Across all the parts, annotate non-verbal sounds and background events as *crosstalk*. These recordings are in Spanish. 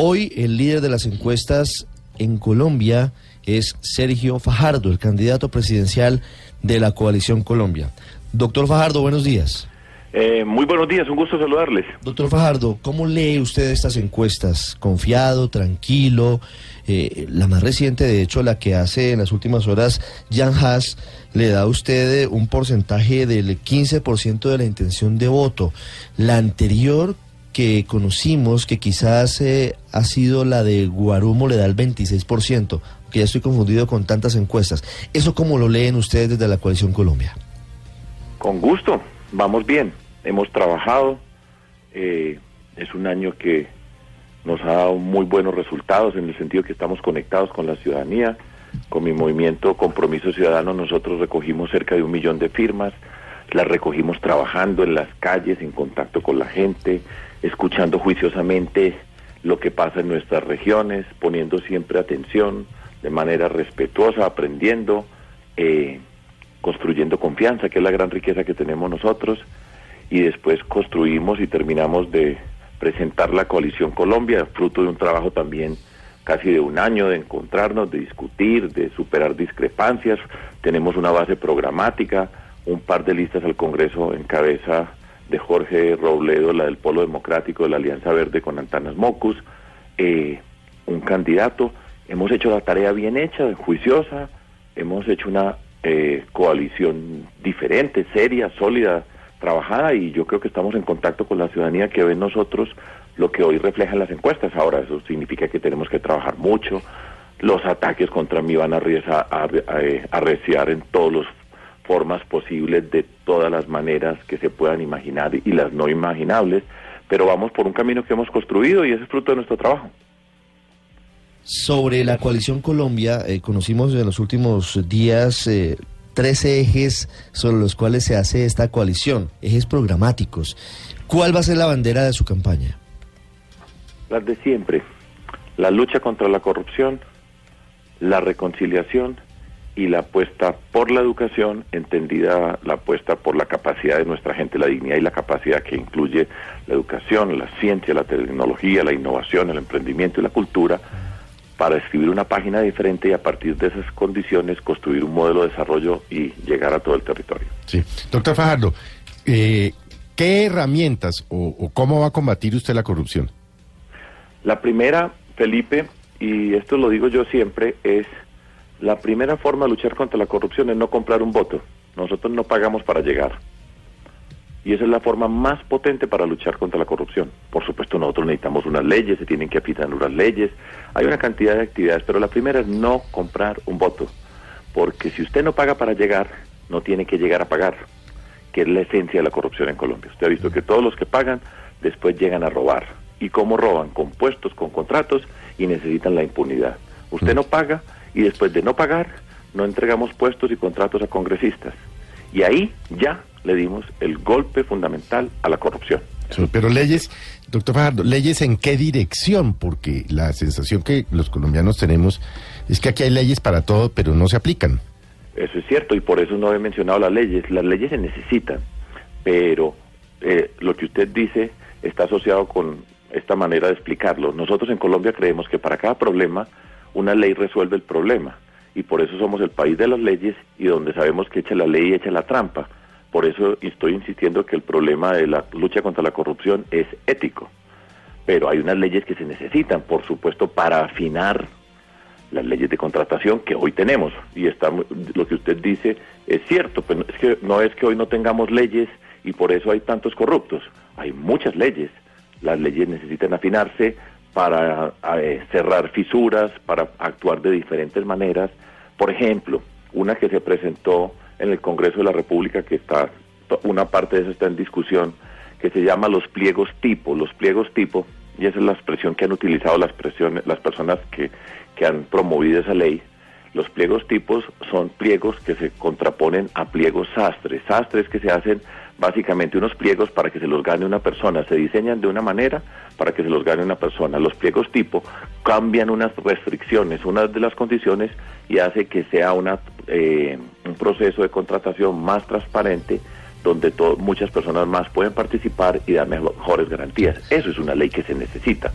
Hoy el líder de las encuestas en Colombia es Sergio Fajardo, el candidato presidencial de la Coalición Colombia. Doctor Fajardo, buenos días. Eh, muy buenos días, un gusto saludarles. Doctor Fajardo, ¿cómo lee usted estas encuestas? ¿Confiado, tranquilo? Eh, la más reciente, de hecho, la que hace en las últimas horas Jan Haas, le da a usted un porcentaje del 15% de la intención de voto. La anterior que conocimos, que quizás eh, ha sido la de Guarumo, le da el 26%, que ya estoy confundido con tantas encuestas. ¿Eso cómo lo leen ustedes desde la Coalición Colombia? Con gusto, vamos bien. Hemos trabajado, eh, es un año que nos ha dado muy buenos resultados en el sentido que estamos conectados con la ciudadanía. Con mi movimiento Compromiso Ciudadano nosotros recogimos cerca de un millón de firmas, las recogimos trabajando en las calles, en contacto con la gente, escuchando juiciosamente lo que pasa en nuestras regiones, poniendo siempre atención, de manera respetuosa, aprendiendo, eh, construyendo confianza, que es la gran riqueza que tenemos nosotros, y después construimos y terminamos de presentar la coalición Colombia, fruto de un trabajo también casi de un año de encontrarnos, de discutir, de superar discrepancias. Tenemos una base programática, un par de listas al Congreso en cabeza de Jorge Robledo, la del Polo Democrático de la Alianza Verde con Antanas Mocus, eh, un candidato hemos hecho la tarea bien hecha, juiciosa, hemos hecho una eh, coalición diferente, seria, sólida, trabajada y yo creo que estamos en contacto con la ciudadanía que ve nosotros lo que hoy reflejan las encuestas. Ahora eso significa que tenemos que trabajar mucho. Los ataques contra mí van a, eh, arreciar en todas las formas posibles, de todas las maneras que se puedan imaginar y las no imaginables, pero vamos por un camino que hemos construido y ese es fruto de nuestro trabajo. Sobre la coalición Colombia, eh, conocimos en los últimos días eh, tres ejes sobre los cuales se hace esta coalición, ejes programáticos. ¿Cuál va a ser la bandera de su campaña? Las de siempre. La lucha contra la corrupción, la reconciliación y la apuesta por la educación, entendida la apuesta por la capacidad de nuestra gente, la dignidad y la capacidad que incluye la educación, la ciencia, la tecnología, la innovación, el emprendimiento y la cultura para escribir una página diferente y a partir de esas condiciones construir un modelo de desarrollo y llegar a todo el territorio. Sí. Doctor Fajardo, eh, ¿qué herramientas o, cómo va a combatir usted la corrupción? La primera, Felipe, y esto lo digo yo siempre, es la primera forma de luchar contra la corrupción es no comprar un voto. Nosotros no pagamos para llegar. Y esa es la forma más potente para luchar contra la corrupción. Por supuesto, nosotros necesitamos unas leyes, se tienen que aplicar unas leyes, hay una cantidad de actividades, pero la primera es no comprar un voto. Porque si usted no paga para llegar, no tiene que llegar a pagar, que es la esencia de la corrupción en Colombia. Usted ha visto que todos los que pagan después llegan a robar. ¿Y cómo roban? Con puestos, con contratos y necesitan la impunidad. Usted no paga y después de no pagar, no entregamos puestos y contratos a congresistas. Y ahí ya le dimos el golpe fundamental a la corrupción. pero leyes, doctor Fajardo, leyes en qué dirección, porque la sensación que los colombianos tenemos es que aquí hay leyes para todo, pero no se aplican. Eso es cierto, y por eso no he mencionado las leyes. Las leyes se necesitan, pero eh, lo que usted dice está asociado con esta manera de explicarlo. Nosotros en Colombia creemos que para cada problema una ley resuelve el problema y por eso somos el país de las leyes y donde sabemos que echa la ley y echa la trampa. Por eso estoy insistiendo que el problema de la lucha contra la corrupción es ético. Pero hay unas leyes que se necesitan, por supuesto, para afinar las leyes de contratación que hoy tenemos. Y está, lo que usted dice es cierto, pero es que no es que hoy no tengamos leyes y por eso hay tantos corruptos. Hay muchas leyes. Las leyes necesitan afinarse para eh, cerrar fisuras, para actuar de diferentes maneras. Por ejemplo, una que se presentó en el Congreso de la República, que está, una parte de eso está en discusión, que se llama los pliegos tipo. Los pliegos tipo y esa es la expresión que han utilizado las, presiones, las personas que, que han promovido esa ley, los pliegos tipos son pliegos que se contraponen a pliegos sastres. Sastres que se hacen básicamente unos pliegos para que se los gane una persona. Se diseñan de una manera para que se los gane una persona. Los pliegos tipo cambian unas restricciones, unas de las condiciones y hace que sea una, eh, un proceso de contratación más transparente donde muchas personas más pueden participar y dar mejores garantías. Eso es una ley que se necesita.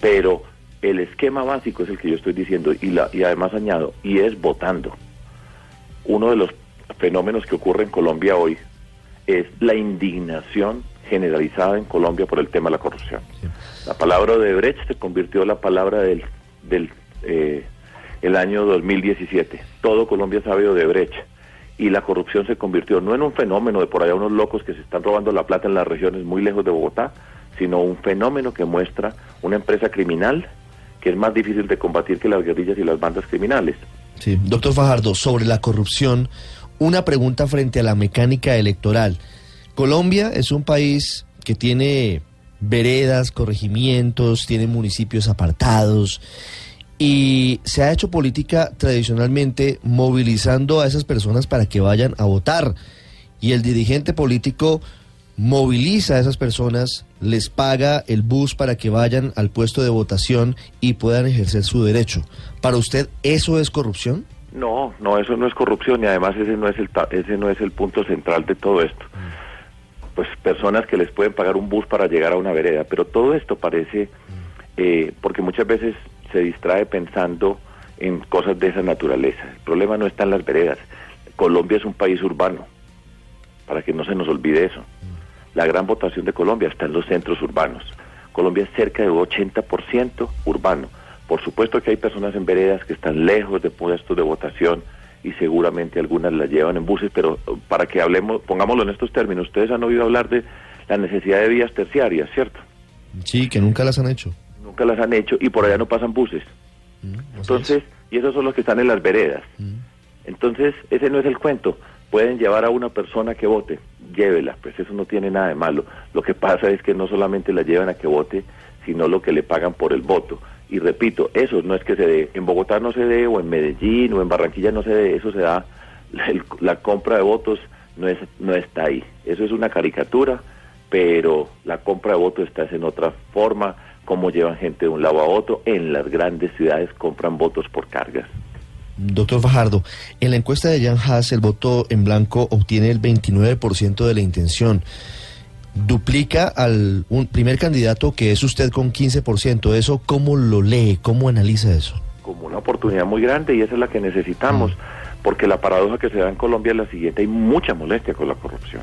Pero el esquema básico es el que yo estoy diciendo y, la, y además añado, y es votando. Uno de los fenómenos que ocurre en Colombia hoy es la indignación generalizada en Colombia por el tema de la corrupción. La palabra de Brecht se convirtió en la palabra del, del eh, el año 2017. Todo Colombia sabe de Brecht y la corrupción se convirtió no en un fenómeno de por allá unos locos que se están robando la plata en las regiones muy lejos de Bogotá, sino un fenómeno que muestra una empresa criminal que es más difícil de combatir que las guerrillas y las bandas criminales. Sí, doctor Fajardo, sobre la corrupción, una pregunta frente a la mecánica electoral. Colombia es un país que tiene veredas, corregimientos, tiene municipios apartados y se ha hecho política tradicionalmente movilizando a esas personas para que vayan a votar. Y el dirigente político moviliza a esas personas, les paga el bus para que vayan al puesto de votación y puedan ejercer su derecho. ¿Para usted eso es corrupción? No, no, eso no es corrupción y además ese no es el ese no es el punto central de todo esto. Pues personas que les pueden pagar un bus para llegar a una vereda, pero todo esto parece eh, porque muchas veces se distrae pensando en cosas de esa naturaleza. El problema no está en las veredas. Colombia es un país urbano, para que no se nos olvide eso. La gran votación de Colombia está en los centros urbanos. Colombia es cerca de 80% urbano. Por supuesto que hay personas en veredas que están lejos de puestos de votación y seguramente algunas las llevan en buses, pero para que hablemos, pongámoslo en estos términos, ustedes han oído hablar de la necesidad de vías terciarias, ¿cierto? Sí, que nunca las han hecho. Nunca las han hecho y por allá no pasan buses. Mm, Entonces, y esos son los que están en las veredas. Mm. Entonces, ese no es el cuento pueden llevar a una persona que vote, llévela, pues eso no tiene nada de malo. Lo que pasa es que no solamente la llevan a que vote, sino lo que le pagan por el voto. Y repito, eso no es que se dé, en Bogotá no se dé, o en Medellín, o en Barranquilla no se dé, eso se da, la compra de votos no, es, no está ahí. Eso es una caricatura, pero la compra de votos está en otra forma, como llevan gente de un lado a otro. En las grandes ciudades compran votos por cargas. Doctor Fajardo, en la encuesta de Jan Haas, el voto en blanco obtiene el 29% de la intención. Duplica al un primer candidato que es usted con 15%. ¿Eso cómo lo lee? ¿Cómo analiza eso? Como una oportunidad muy grande y esa es la que necesitamos, mm. porque la paradoja que se da en Colombia es la siguiente: hay mucha molestia con la corrupción.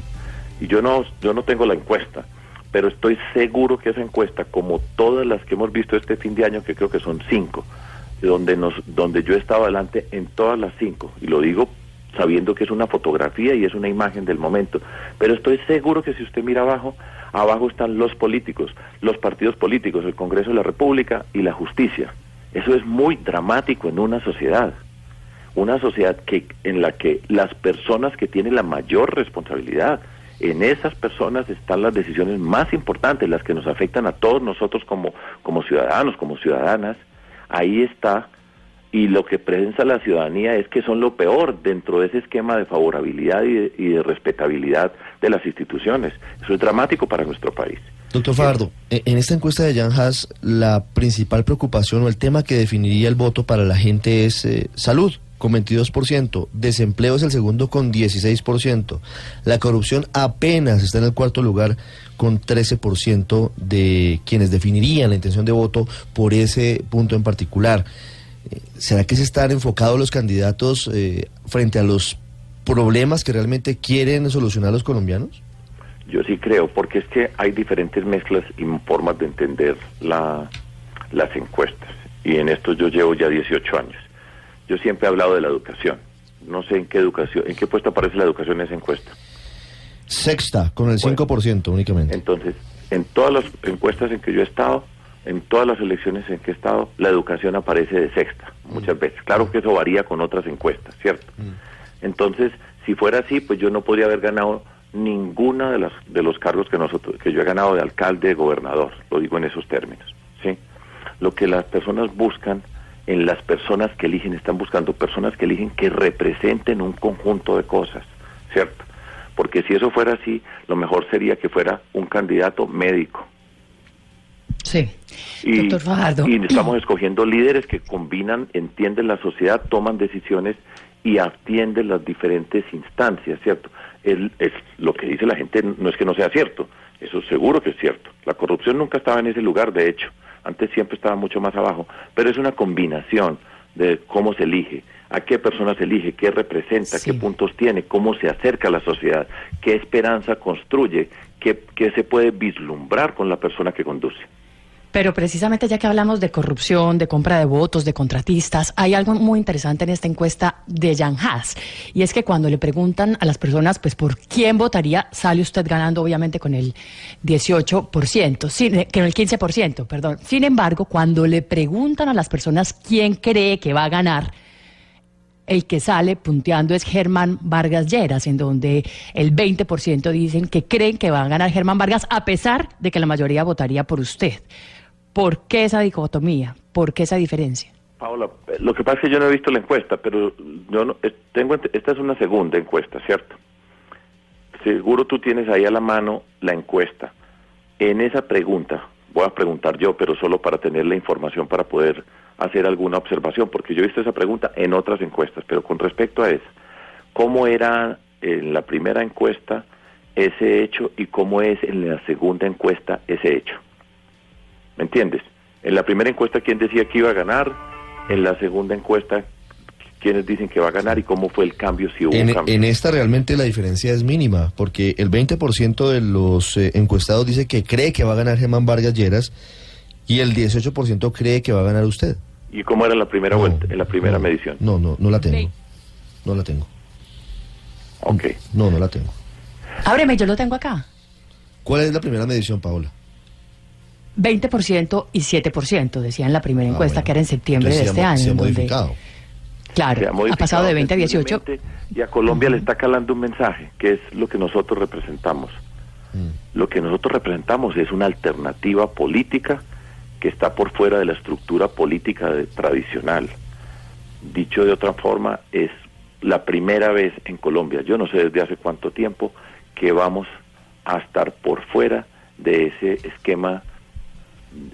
Y yo no, yo no tengo la encuesta, pero estoy seguro que esa encuesta, como todas las que hemos visto este fin de año, que creo que son cinco, donde, nos, donde yo estaba adelante en todas las cinco, y lo digo sabiendo que es una fotografía y es una imagen del momento, pero estoy seguro que si usted mira abajo, abajo están los políticos, los partidos políticos, el Congreso de la República y la justicia. Eso es muy dramático en una sociedad, una sociedad que en la que las personas que tienen la mayor responsabilidad, en esas personas están las decisiones más importantes, las que nos afectan a todos nosotros como, como ciudadanos, como ciudadanas, ahí está y lo que prensa la ciudadanía es que son lo peor dentro de ese esquema de favorabilidad y de, respetabilidad de las instituciones. Eso es dramático para nuestro país. Doctor Fardo, e, en esta encuesta de Jan Haas, la principal preocupación o el tema que definiría el voto para la gente es eh, salud, con 22%, desempleo es el segundo con 16%, la corrupción apenas está en el cuarto lugar con 13% de quienes definirían la intención de voto por ese punto en particular. ¿Será que se están enfocados los candidatos eh, frente a los problemas que realmente quieren solucionar los colombianos? Yo sí creo, porque es que hay diferentes mezclas y formas de entender la, las encuestas. Y en esto yo llevo ya 18 años. Yo siempre he hablado de la educación. No sé en qué educación, en qué puesto aparece la educación en esa encuesta. Sexta, con el 5% únicamente. Entonces, en todas las encuestas en que yo he estado, en todas las elecciones en que he estado, la educación aparece de sexta, muchas mm. veces. Claro que eso varía con otras encuestas, ¿cierto? Mm. Entonces, si fuera así, pues yo no podría haber ganado ninguna de las de los cargos que nosotros que yo he ganado de alcalde, de gobernador, lo digo en esos términos. ¿sí? Lo que las personas buscan en las personas que eligen, están buscando personas que eligen que representen un conjunto de cosas, ¿cierto? Porque si eso fuera así, lo mejor sería que fuera un candidato médico. Sí. Y, Doctor Fajardo. y estamos escogiendo líderes que combinan, entienden la sociedad, toman decisiones y atienden las diferentes instancias, ¿cierto? El- es, lo que dice la gente no es que no sea cierto, eso seguro que es cierto. La corrupción nunca estaba en ese lugar, de hecho, antes siempre estaba mucho más abajo, pero es una combinación de cómo se elige, a qué persona se elige, qué representa, Sí. qué puntos tiene, cómo se acerca a la sociedad, qué esperanza construye, qué, qué se puede vislumbrar con la persona que conduce. Pero precisamente ya que hablamos de corrupción, de compra de votos, de contratistas, hay algo muy interesante en esta encuesta de Jan Haas. Y es que cuando le preguntan a las personas, pues, por quién votaría, sale usted ganando, obviamente, con el 18%, sin, eh, con el 15%, perdón. Sin embargo, cuando le preguntan a las personas quién cree que va a ganar, el que sale punteando es Germán Vargas Lleras, en donde el 20% dicen que creen que va a ganar Germán Vargas, a pesar de que la mayoría votaría por usted. ¿Por qué esa dicotomía? ¿Por qué esa diferencia? Paola, eh, lo que pasa es que yo no he visto la encuesta, pero yo no, tengo, esta es una segunda encuesta, ¿cierto? Seguro tú tienes ahí a la mano la encuesta. En esa pregunta, voy a preguntar yo, pero solo para tener la información para poder hacer alguna observación, porque yo he visto esa pregunta en otras encuestas, pero con respecto a eso, ¿cómo era en la primera encuesta ese hecho y cómo es en la segunda encuesta ese hecho? ¿Me entiendes? En la primera encuesta, ¿quién decía que iba a ganar? En la segunda encuesta, ¿quiénes dicen que va a ganar? ¿Y cómo fue el cambio? Si hubo un En, cambio. en esta realmente la diferencia es mínima, porque el 20% de los eh, encuestados dice que cree que va a ganar Germán Vargas Lleras y el 18% cree que va a ganar usted. ¿Y cómo era en la primera No, vuelta, en la primera no, medición? No, no, no la tengo. No la tengo. Ok. No, no la tengo. Ábreme, yo lo tengo acá. ¿Cuál es la primera medición, Paola? 20% y 7%, decía en la primera Ah, encuesta bueno. que era en septiembre de este se ha año. se ha en donde- modificado. claro, Se ha ha modificado pasado de 20 a 18. sensiblemente, Y a Colombia le está calando un mensaje, que es lo que nosotros representamos. Mm. Lo que nosotros representamos es una alternativa política que está por fuera de la estructura política de- tradicional. Dicho de otra forma, es la primera vez en Colombia, yo no sé desde hace cuánto tiempo, que vamos a estar por fuera de ese esquema,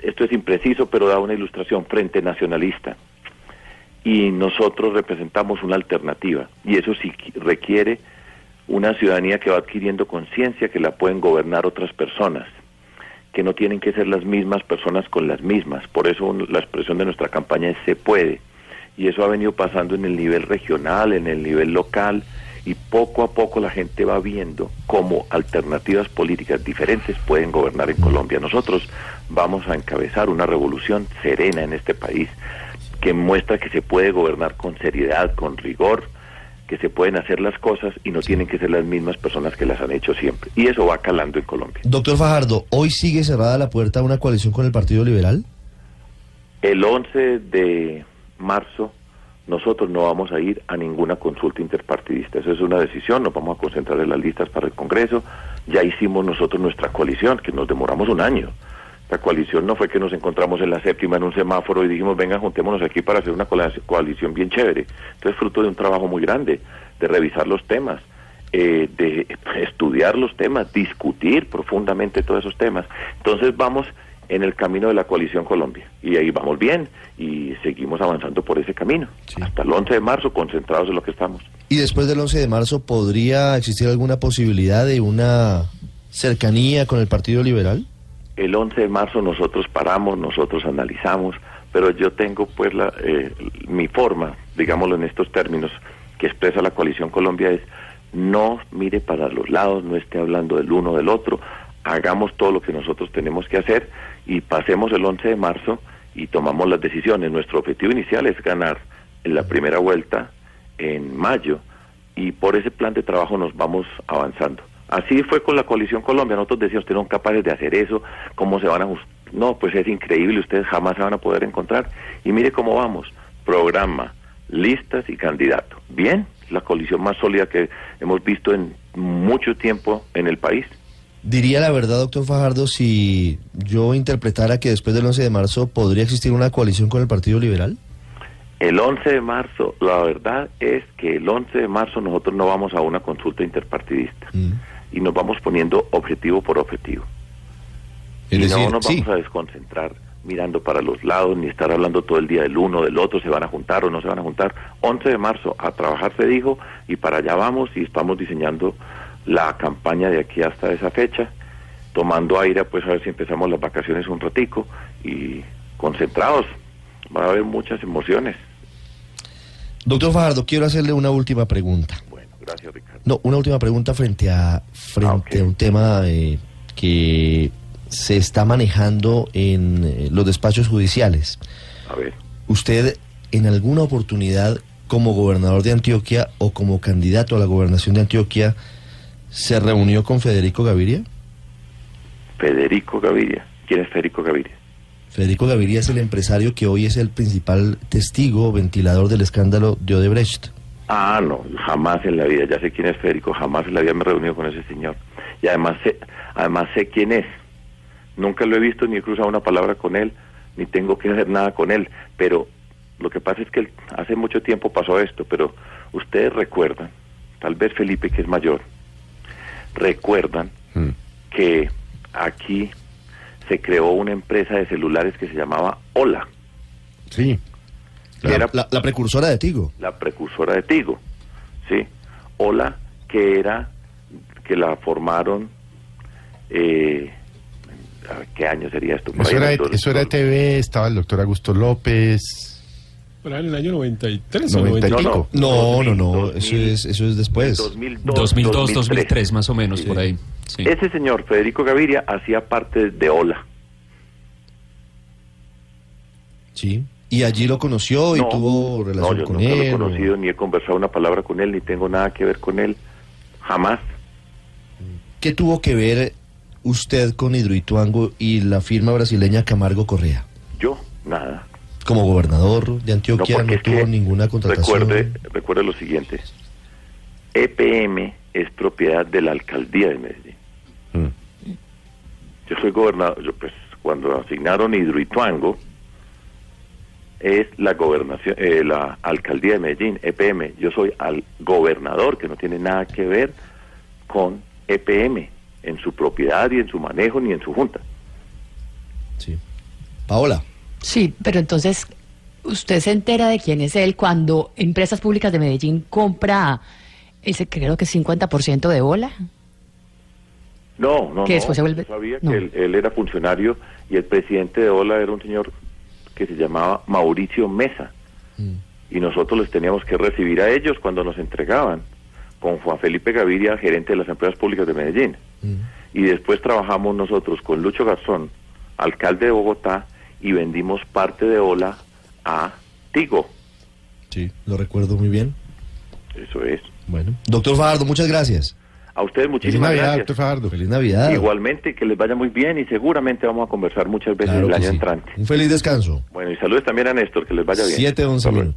esto es impreciso, pero da una ilustración, frente nacionalista. Y nosotros representamos una alternativa y eso sí qui- requiere una ciudadanía que va adquiriendo conciencia que la pueden gobernar otras personas que no tienen que ser las mismas personas con las mismas. Por eso la expresión de nuestra campaña es se puede y eso ha venido pasando en el nivel regional en el nivel local y poco a poco la gente va viendo cómo alternativas políticas diferentes pueden gobernar en Colombia. Nosotros vamos a encabezar una revolución serena en este país que muestra que se puede gobernar con seriedad, con rigor, que se pueden hacer las cosas y no tienen que ser las mismas personas que las han hecho siempre. Y eso va calando en Colombia. Doctor Fajardo, ¿hoy sigue cerrada la puerta a una coalición con el Partido Liberal? El 11 de marzo nosotros no vamos a ir a ninguna consulta interpartidista. Eso es una decisión, nos vamos a concentrar en las listas para el Congreso. Ya hicimos nosotros nuestra coalición, que nos demoramos un año. La coalición no fue que nos encontramos en la séptima en un semáforo y dijimos, venga, juntémonos aquí para hacer una coalición bien chévere. Entonces, fruto de un trabajo muy grande, de revisar los temas, eh, de *laughs* estudiar los temas, discutir profundamente todos esos temas. Entonces, vamos en el camino de la coalición Colombia. Y ahí vamos bien y seguimos avanzando por ese camino. Sí. Hasta el 11 de marzo, concentrados en lo que estamos. ¿Y después del 11 de marzo podría existir alguna posibilidad de una cercanía con el Partido Liberal? El 11 de marzo nosotros paramos, nosotros analizamos, pero yo tengo pues la, eh, mi forma, digámoslo en estos términos, que expresa la coalición Colombia es no mire para los lados, no esté hablando del uno del otro, hagamos todo lo que nosotros tenemos que hacer y pasemos el 11 de marzo y tomamos las decisiones. Nuestro objetivo inicial es ganar en la primera vuelta en mayo y por ese plan de trabajo nos vamos avanzando. Así fue con la coalición Colombia, nosotros decíamos, ustedes son capaces de hacer eso, ¿cómo se van a No, pues es increíble, ustedes jamás se van a poder encontrar. Y mire cómo vamos, programa, listas y candidato. Bien, la coalición más sólida que hemos visto en mucho tiempo en el país. Diría la verdad, doctor Fajardo, si yo interpretara que después del 11 de marzo podría existir una coalición con el Partido Liberal. El 11 de marzo, la verdad es que el 11 de marzo nosotros no vamos a una consulta interpartidista Mm. y nos vamos poniendo objetivo por objetivo. Es y decir, no nos sí. vamos a desconcentrar mirando para los lados ni estar hablando todo el día del uno, del otro, se van a juntar o no se van a juntar. 11 de marzo, a trabajar se dijo y para allá vamos y estamos diseñando la campaña de aquí hasta esa fecha, tomando aire pues a ver si empezamos las vacaciones un ratico y concentrados. Va a haber muchas emociones. Doctor Fajardo, quiero hacerle una última pregunta. Bueno, gracias Ricardo. No, una última pregunta frente a frente Ah, a un tema eh, que se está manejando en eh, los despachos judiciales. A ver. ¿Usted en alguna oportunidad como gobernador de Antioquia o como candidato a la gobernación de Antioquia se reunió con Federico Gaviria? Federico Gaviria. ¿Quién es Federico Gaviria? Federico Gaviria es el empresario que hoy es el principal testigo ventilador del escándalo de Odebrecht. Ah, no, jamás en la vida, ya sé quién es Federico, jamás en la vida me he reunido con ese señor. Y además sé, además sé quién es. Nunca lo he visto ni he cruzado una palabra con él, ni tengo que hacer nada con él. Pero lo que pasa es que hace mucho tiempo pasó esto, pero ustedes recuerdan, tal vez Felipe que es mayor, recuerdan Mm. que aquí se creó una empresa de celulares que se llamaba Hola, Sí. que era La, la precursora de Tigo. la precursora de Tigo, ¿sí? Hola, que era, que la formaron, eh, a ¿qué año sería esto? Eso era, eso era TV, estaba el doctor Augusto López. Por ahí en el año 93 o 90 y 90. pico. No, no, no, 2000, eso es, eso es después. 2002, 2002, 2003, más o menos, Sí. por ahí. Sí. Ese señor, Federico Gaviria, hacía parte de Hola. Sí. Y allí lo conoció y No, tuvo no, relación yo con nunca lo he él. o- conocido, ni he conversado una palabra con él, ni tengo nada que ver con él, jamás. ¿Qué tuvo que ver usted con Hidroituango y la firma brasileña Camargo Correa? Yo, nada. Como gobernador de Antioquia no, es tuvo que ninguna contratación. Recuerde, recuerde lo siguiente. EPM es propiedad de la alcaldía de Medellín. Mm. Yo soy gobernador, yo pues cuando asignaron Hidroituango es la gobernación, eh, la alcaldía de Medellín, EPM. Yo soy al gobernador que no tiene nada que ver con EPM en su propiedad y en su manejo ni en su junta. Sí. Paola. Sí, pero entonces usted se entera de quién es él cuando Empresas Públicas de Medellín compra ese creo que 50% de bola. No, no, Que no. después se vuelve- Yo sabía no. que él, él era funcionario y el presidente de Ola era un señor que se llamaba Mauricio Mesa. Mm. Y nosotros les teníamos que recibir a ellos cuando nos entregaban, con Juan Felipe Gaviria, gerente de las empresas públicas de Medellín. Mm. Y después trabajamos nosotros con Lucho Garzón, alcalde de Bogotá, y vendimos parte de Ola a Tigo. Sí, lo recuerdo muy bien. Eso es. Bueno. Doctor Fajardo, muchas gracias. A ustedes Feliz muchísimas Navidad, gracias. doctor Fajardo. Feliz Navidad. Igualmente, que les vaya muy bien y seguramente vamos a conversar muchas veces Claro el año sí. entrante. Un feliz descanso. Bueno, y saludos también a Néstor, que les vaya bien. 7, 11 Hasta luego. minutos.